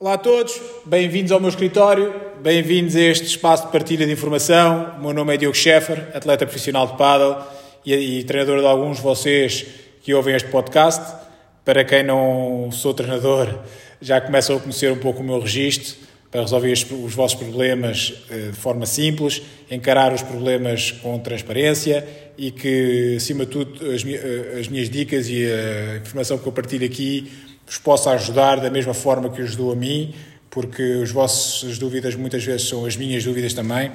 Olá a todos, bem-vindos ao meu escritório, bem-vindos a este espaço de partilha de informação. O meu nome é Diogo Scheffer, atleta profissional de paddle e, e treinador de alguns de vocês que ouvem este podcast. Para quem não sou treinador, já começam a conhecer um pouco o meu registro para resolver os vossos problemas eh, de forma simples, encarar os problemas com transparência e que, acima de tudo, as, eh, as minhas dicas e a informação que eu partilho aqui vos possa ajudar da mesma forma que ajudou a mim, porque as vossas dúvidas muitas vezes são as minhas dúvidas também,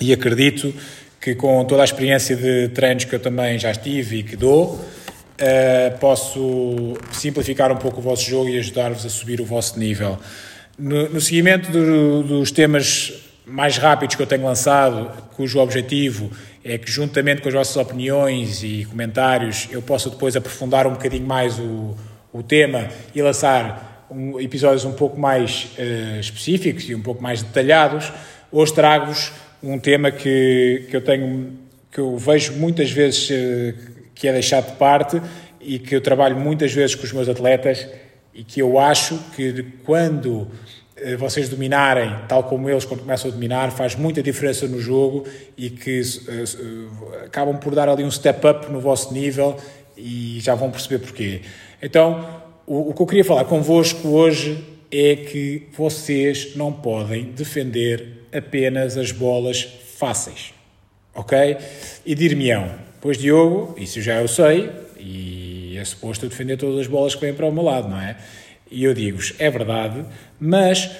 e acredito que com toda a experiência de treinos que eu também já tive e que dou, uh, posso simplificar um pouco o vosso jogo e ajudar-vos a subir o vosso nível. No, no seguimento do, dos temas mais rápidos que eu tenho lançado, cujo objetivo é que, juntamente com as vossas opiniões e comentários, eu possa depois aprofundar um bocadinho mais o, o tema e lançar um, episódios um pouco mais uh, específicos e um pouco mais detalhados, hoje trago-vos um tema que, que eu tenho, que eu vejo muitas vezes uh, que é deixado de parte e que eu trabalho muitas vezes com os meus atletas e que eu acho que quando uh, vocês dominarem, tal como eles quando começam a dominar, faz muita diferença no jogo e que acabam por dar ali um step up no vosso nível e já vão perceber porquê. Então, o, o que eu queria falar convosco hoje é que vocês não podem defender apenas as bolas fáceis, ok? E dir-me-ão, pois Diogo, isso já eu sei, e é suposto eu defender todas as bolas que vêm para o meu lado, não é? E eu digo-vos, é verdade, mas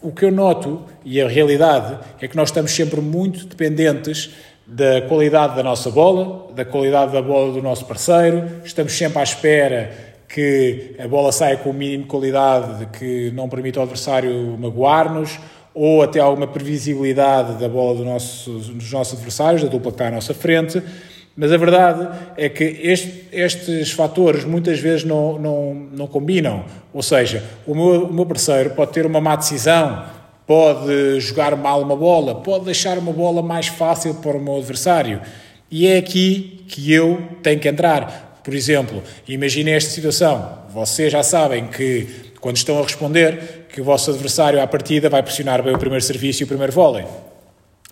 o que eu noto, e a realidade, é que nós estamos sempre muito dependentes da qualidade da nossa bola, da qualidade da bola do nosso parceiro, estamos sempre à espera que a bola saia com o mínimo de qualidade de que não permita ao adversário magoar-nos, ou até alguma previsibilidade da bola do nosso, dos nossos adversários, da dupla que está à nossa frente. Mas a verdade é que este, estes fatores muitas vezes não, não, não combinam. Ou seja, o meu, o meu parceiro pode ter uma má decisão, pode jogar mal uma bola, pode deixar uma bola mais fácil para o meu adversário. E é aqui que eu tenho que entrar. Por exemplo, imaginem esta situação. Vocês já sabem que, quando estão a responder, que o vosso adversário à partida vai pressionar bem o primeiro serviço e o primeiro vôlei.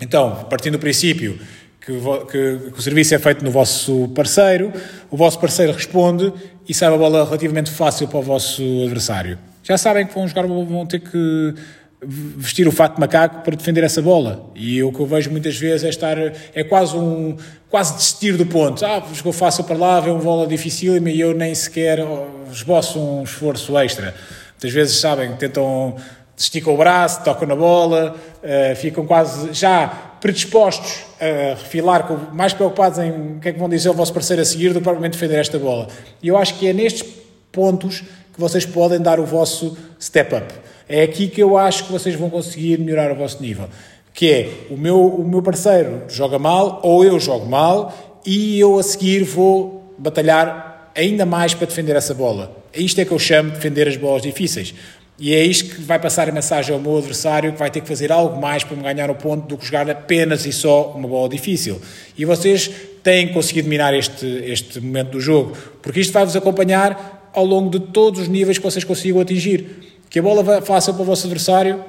Então, partindo do princípio que, que, que, o serviço é feito no vosso parceiro, o vosso parceiro responde e sai a bola relativamente fácil para o vosso adversário. Já sabem que vão jogar, vão ter que vestir o fato de macaco para defender essa bola. E o que eu vejo muitas vezes é estar, é quase um, quase desistir do ponto. Ah, jogou fácil para lá, vê uma bola difícil e eu nem sequer esboço um esforço extra. Muitas vezes, sabem, tentam, esticam o braço, tocam na bola, uh, ficam quase já predispostos a refilar, mais preocupados em o que é que vão dizer ao vosso parceiro a seguir do que propriamente defender esta bola. E eu acho que é nestes pontos que vocês podem dar o vosso step up. É aqui que eu acho que vocês vão conseguir melhorar o vosso nível. Que é, o meu, o meu parceiro joga mal, ou eu jogo mal, e eu a seguir vou batalhar ainda mais para defender essa bola. Isto é que eu chamo de defender as bolas difíceis. E é isto que vai passar a mensagem ao meu adversário, que vai ter que fazer algo mais para me ganhar o ponto do que jogar apenas e só uma bola difícil. E vocês têm que conseguir dominar este, este momento do jogo, porque isto vai-vos acompanhar ao longo de todos os níveis que vocês consigam atingir. Que a bola fácil para o vosso adversário,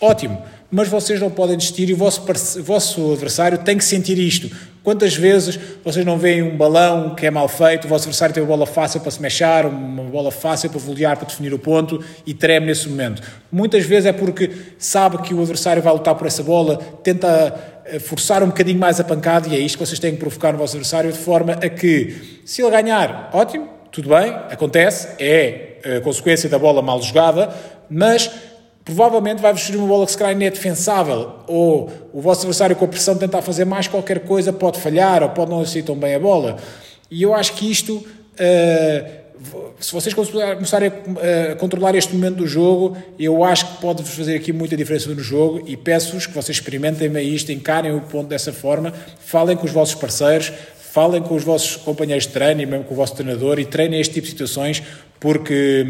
ótimo. Mas vocês não podem desistir e o vosso, vosso adversário tem que sentir isto. Quantas vezes vocês não veem um balão que é mal feito, o vosso adversário tem uma bola fácil para se mexer, uma bola fácil para volear, para definir o ponto e treme nesse momento? Muitas vezes é porque sabe que o adversário vai lutar por essa bola, tenta eh, forçar um bocadinho mais a pancada e é isto que vocês têm que provocar no vosso adversário de forma a que, se ele ganhar, ótimo, tudo bem, acontece, é a consequência da bola mal jogada, mas provavelmente vai-vos surgir uma bola que se calhar é defensável, ou o vosso adversário com a pressão tentar fazer mais qualquer coisa pode falhar, ou pode não assistir tão bem a bola. E eu acho que isto, uh, se vocês começarem a, controlar este momento do jogo, eu acho que pode-vos fazer aqui muita diferença no jogo e peço-vos que vocês experimentem isto, encarem o ponto dessa forma, falem com os vossos parceiros, falem com os vossos companheiros de treino e mesmo com o vosso treinador e treinem este tipo de situações porque,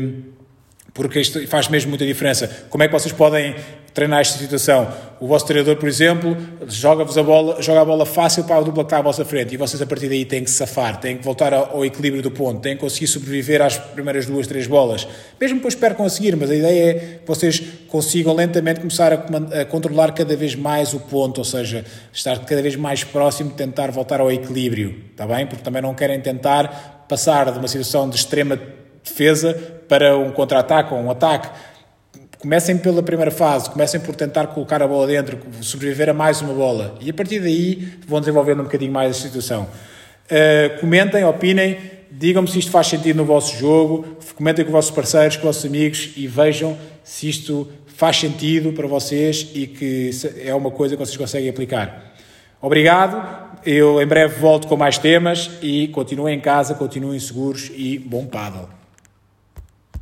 porque isto faz mesmo muita diferença. Como é que vocês podem treinar esta situação. O vosso treinador, por exemplo, joga-vos a bola, joga a bola fácil para a dupla que está à vossa frente e vocês a partir daí têm que safar, têm que voltar ao, equilíbrio do ponto, têm que conseguir sobreviver às primeiras duas, três bolas. Mesmo depois percam a seguir, mas a ideia é que vocês consigam lentamente começar a, a controlar cada vez mais o ponto, ou seja, estar cada vez mais próximo de tentar voltar ao equilíbrio, está bem? Porque também não querem tentar passar de uma situação de extrema defesa para um contra-ataque ou um ataque Comecem pela primeira fase, comecem por tentar colocar a bola dentro, sobreviver a mais uma bola e a partir daí vão desenvolvendo um bocadinho mais a situação. Uh, comentem, opinem, digam-me se isto faz sentido no vosso jogo, comentem com os vossos parceiros, com os vossos amigos e vejam se isto faz sentido para vocês e que é uma coisa que vocês conseguem aplicar. Obrigado, eu em breve volto com mais temas e continuem em casa, continuem seguros e bom paddle.